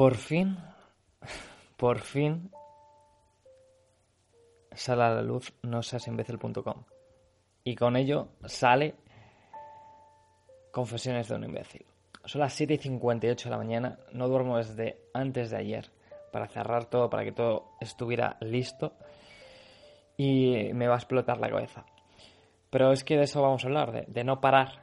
Por fin, por fin sale a la luz no imbécil.com y con ello sale Confesiones de un imbécil. Son las 7 y 58 de la mañana, no duermo desde antes de ayer para cerrar todo, para que todo estuviera listo y me va a explotar la cabeza. Pero es que de eso vamos a hablar, de no parar,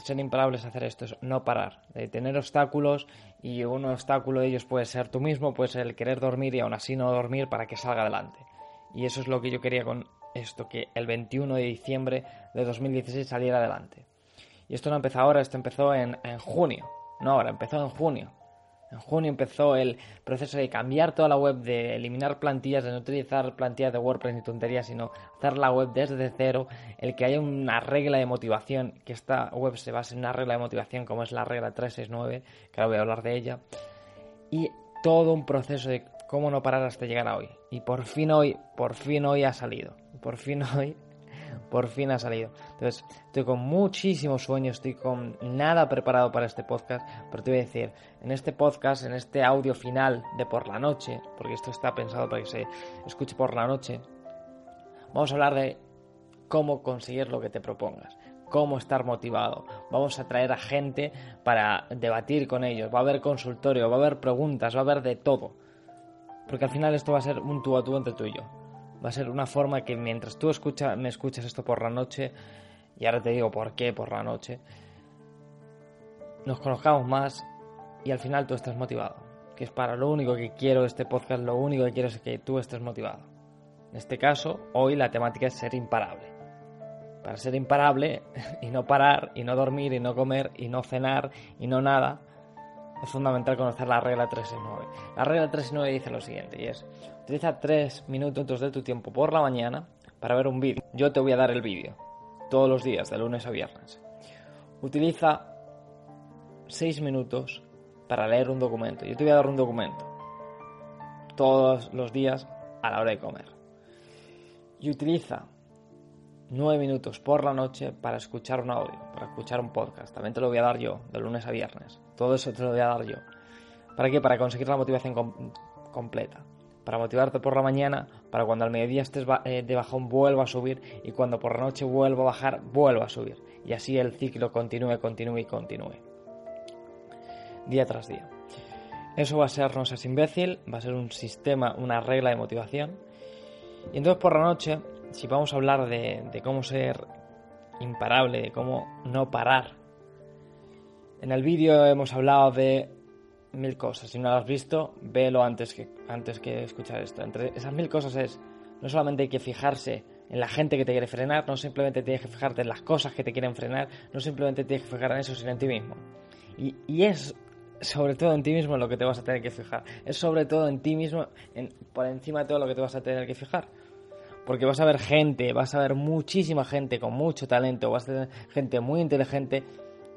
ser imparables hacer esto, es no parar, de tener obstáculos y un obstáculo de ellos puede ser tú mismo, puede ser el querer dormir y aún así no dormir para que salga adelante. Y eso es lo que yo quería con esto, que el 21 de diciembre de 2016 saliera adelante. Y esto no empezó ahora, esto empezó en, en junio. No ahora, empezó en junio. En junio empezó el proceso de cambiar toda la web, de eliminar plantillas, de no utilizar plantillas de WordPress ni tonterías, sino hacer la web desde cero, el que haya una regla de motivación, que esta web se base en una regla de motivación como es la regla 369, que ahora voy a hablar de ella, y todo un proceso de cómo no parar hasta llegar a hoy. Y por fin hoy, por fin hoy ha salido. Por fin hoy por fin ha salido. Entonces, estoy con muchísimo sueño, estoy con nada preparado para este podcast, pero te voy a decir, en este podcast, en este audio final de por la noche, porque esto está pensado para que se escuche por la noche, vamos a hablar de cómo conseguir lo que te propongas, cómo estar motivado. Vamos a traer a gente para debatir con ellos, va a haber consultorio, va a haber preguntas, va a haber de todo. Porque al final esto va a ser un tú a tú entre tú y yo. Va a ser una forma que mientras tú escucha, me escuchas esto por la noche, y ahora te digo por qué por la noche, nos conozcamos más y al final tú estés motivado. Que es para lo único que quiero este podcast, lo único que quiero es que tú estés motivado. En este caso, hoy la temática es ser imparable. Para ser imparable y no parar, y no dormir, y no comer, y no cenar, y no nada, es fundamental conocer la regla 369. La regla 369 dice lo siguiente, y es, utiliza 3 minutos de tu tiempo por la mañana para ver un vídeo. Yo te voy a dar el vídeo, todos los días, de lunes a viernes. Utiliza 6 minutos para leer un documento. Yo te voy a dar un documento todos los días a la hora de comer. Y utiliza 9 minutos por la noche para escuchar un audio, para escuchar un podcast. También te lo voy a dar yo, de lunes a viernes. Todo eso te lo voy a dar yo. ¿Para qué? Para conseguir la motivación completa. Para motivarte por la mañana, para cuando al mediodía estés eh, de bajón vuelva a subir y cuando por la noche vuelva a bajar, vuelva a subir. Y así el ciclo continúe, continúe y continúe. Día tras día. Eso va a ser no seas imbécil, va a ser un sistema, una regla de motivación. Y entonces por la noche si vamos a hablar de, cómo ser imparable, de cómo no parar, en el vídeo hemos hablado de mil cosas. Si no lo has visto, vélo antes que, antes que escuchar esto. Entre esas mil cosas es, no solamente hay que fijarse en la gente que te quiere frenar, no simplemente tienes que fijarte en las cosas que te quieren frenar, no simplemente tienes que fijar en eso, sino en ti mismo. Y, es sobre todo en ti mismo lo que te vas a tener que fijar. Es sobre todo en ti mismo, por encima de todo lo que te vas a tener que fijar. Porque vas a ver gente, vas a ver muchísima gente con mucho talento, vas a tener gente muy inteligente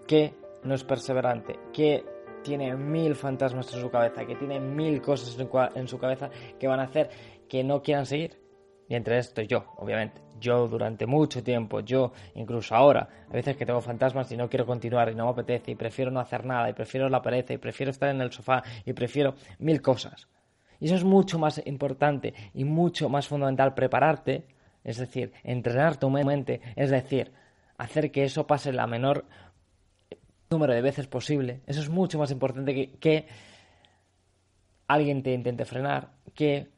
que no es perseverante, que tiene mil fantasmas en su cabeza, que tiene mil cosas en su cabeza que van a hacer que no quieran seguir. Y entre esto yo, obviamente. Yo durante mucho tiempo, yo incluso ahora, a veces que tengo fantasmas y no quiero continuar y no me apetece y prefiero no hacer nada y prefiero la pereza y prefiero estar en el sofá y prefiero mil cosas. Y eso es mucho más importante y mucho más fundamental prepararte, es decir, entrenar tu mente, es decir, hacer que eso pase la menor número de veces posible. Eso es mucho más importante que, que alguien te intente frenar, que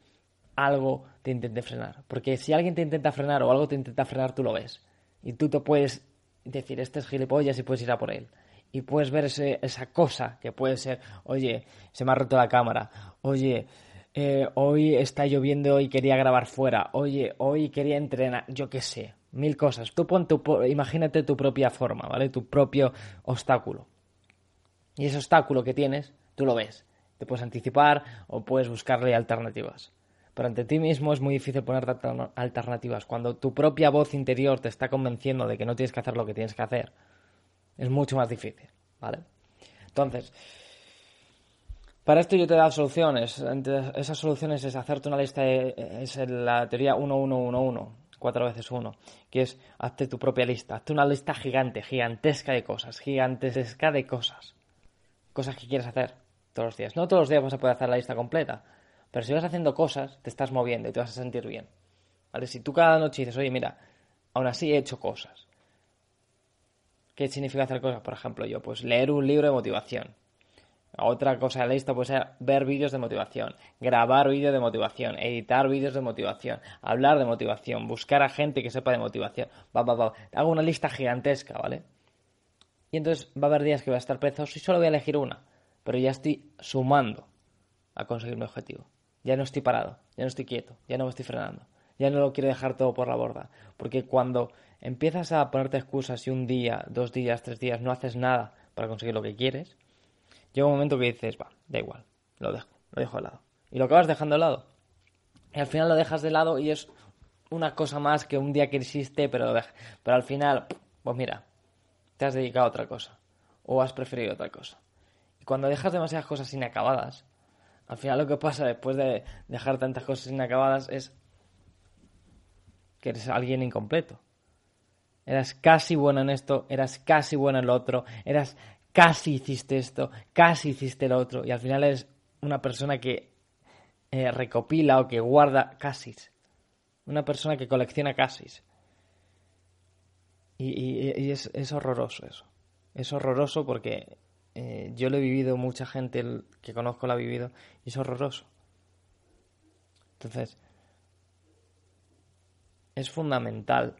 algo te intente frenar. Porque si alguien te intenta frenar o algo te intenta frenar, tú lo ves. Y tú te puedes decir, este es gilipollas y puedes ir a por él. Y puedes ver esa cosa que puede ser, oye, se me ha roto la cámara, oye, eh, hoy está lloviendo y quería grabar fuera, oye, hoy quería entrenar, yo qué sé, mil cosas. Tú pon tu, imagínate tu propia forma, ¿vale? Tu propio obstáculo. Y ese obstáculo que tienes, tú lo ves. Te puedes anticipar o puedes buscarle alternativas. Pero ante ti mismo es muy difícil poner alternativas. Cuando tu propia voz interior te está convenciendo de que no tienes que hacer lo que tienes que hacer, es mucho más difícil, ¿vale? Entonces, para esto yo te he dado soluciones. Esas soluciones es hacerte una lista, es la teoría 1111, 4 veces 1, que es hazte tu propia lista, hazte una lista gigante, gigantesca de cosas, gigantesca de cosas. Cosas que quieres hacer. todos los días. No todos los días vas a poder hacer la lista completa, pero si vas haciendo cosas, te estás moviendo y te vas a sentir bien. ¿Vale? Si tú cada noche dices, oye, mira, aún así he hecho cosas. ¿Qué significa hacer cosas? Por ejemplo, yo, pues leer un libro de motivación. Otra cosa de la lista puede ser ver vídeos de motivación, grabar vídeos de motivación, editar vídeos de motivación, hablar de motivación, buscar a gente que sepa de motivación. Va, va, va. Hago una lista gigantesca, ¿vale? Y entonces va a haber días que voy a estar perezoso y solo voy a elegir una. Pero ya estoy sumando a conseguir mi objetivo. Ya no estoy parado, ya no estoy quieto, ya no me estoy frenando. Ya no lo quiero dejar todo por la borda. Porque cuando empiezas a ponerte excusas y un día, dos días, tres días no haces nada para conseguir lo que quieres, llega un momento que dices, va, da igual, lo dejo, lo dejo de lado. Y lo acabas dejando de lado. Y al final lo dejas de lado y es una cosa más que un día que existe, pero, pero al final, pues mira, te has dedicado a otra cosa. O has preferido otra cosa. Y cuando dejas demasiadas cosas inacabadas, al final lo que pasa después de dejar tantas cosas inacabadas es que eres alguien incompleto. Eras casi bueno en esto, eras casi bueno en lo otro, eras casi hiciste esto, casi hiciste lo otro, y al final eres una persona que eh, recopila o que guarda casis. Una persona que colecciona casis. Y, es, horroroso eso. Es horroroso porque eh, yo lo he vivido, mucha gente que conozco lo ha vivido, y es horroroso. Entonces, es fundamental,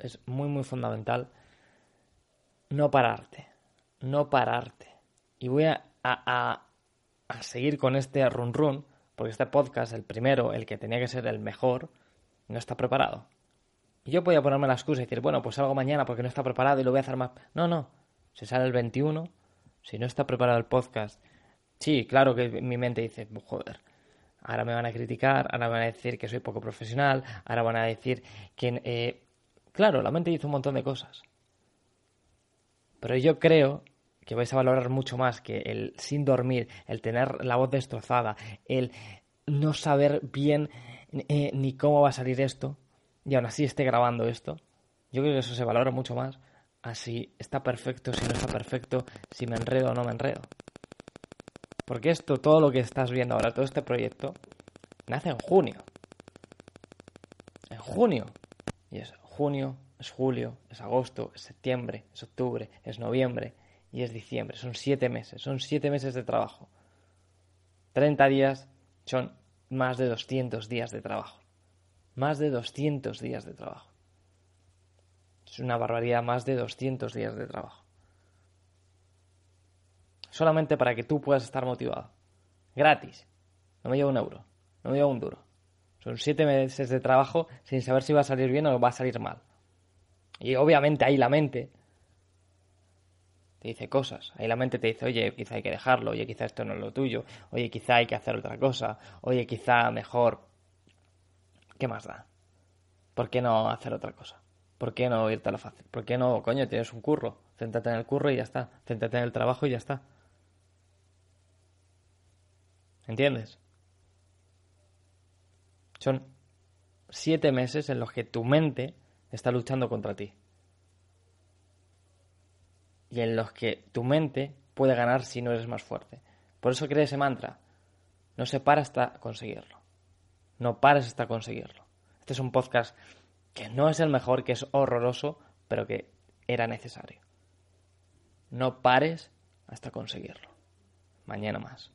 es muy, muy fundamental no pararte no pararte. Y voy a, a, a, seguir con este run run, porque este podcast, el primero, el que tenía que ser el mejor, no está preparado. Y yo podía ponerme la excusa y decir, bueno, pues salgo mañana porque no está preparado y lo voy a hacer más. No, no. Se sale el 21, si no está preparado el podcast. Sí, claro que mi mente dice, joder, ahora me van a criticar, ahora me van a decir que soy poco profesional, ahora van a decir que... Eh... Claro, la mente dice un montón de cosas. Pero yo creo que vais a valorar mucho más que el sin dormir, el tener la voz destrozada, el no saber bien eh, ni cómo va a salir esto, y aún así esté grabando esto. Yo creo que eso se valora mucho más así está perfecto, si no está perfecto, si me enredo o no me enredo. Porque esto, todo lo que estás viendo ahora, todo este proyecto, nace en junio. En junio. Y es junio, es julio, es agosto, es septiembre, es octubre, es noviembre, y es diciembre. Son siete meses, son siete meses de trabajo. 30 días son más de 200 días de trabajo. Más de 200 días de trabajo. Es una barbaridad, más de 200 días de trabajo. Solamente para que tú puedas estar motivado. Gratis. No me lleva un euro. No me lleva un duro. Son siete meses de trabajo sin saber si va a salir bien o va a salir mal. Y obviamente ahí la mente te dice cosas. Ahí la mente te dice, oye, quizá hay que dejarlo, oye, quizá esto no es lo tuyo, oye, quizá hay que hacer otra cosa, oye, quizá mejor. ¿Qué más da? ¿Por qué no hacer otra cosa? ¿Por qué no irte a lo fácil? ¿Por qué no, coño, tienes un curro? Céntrate en el curro y ya está. Céntrate en el trabajo y ya está. ¿Entiendes? Son siete meses en los que tu mente está luchando contra ti y en los que tu mente puede ganar si no eres más fuerte. Por eso cree ese mantra. No se para hasta conseguirlo. No pares hasta conseguirlo. Este es un podcast que no es el mejor, que es horroroso, pero que era necesario. No pares hasta conseguirlo. Mañana más.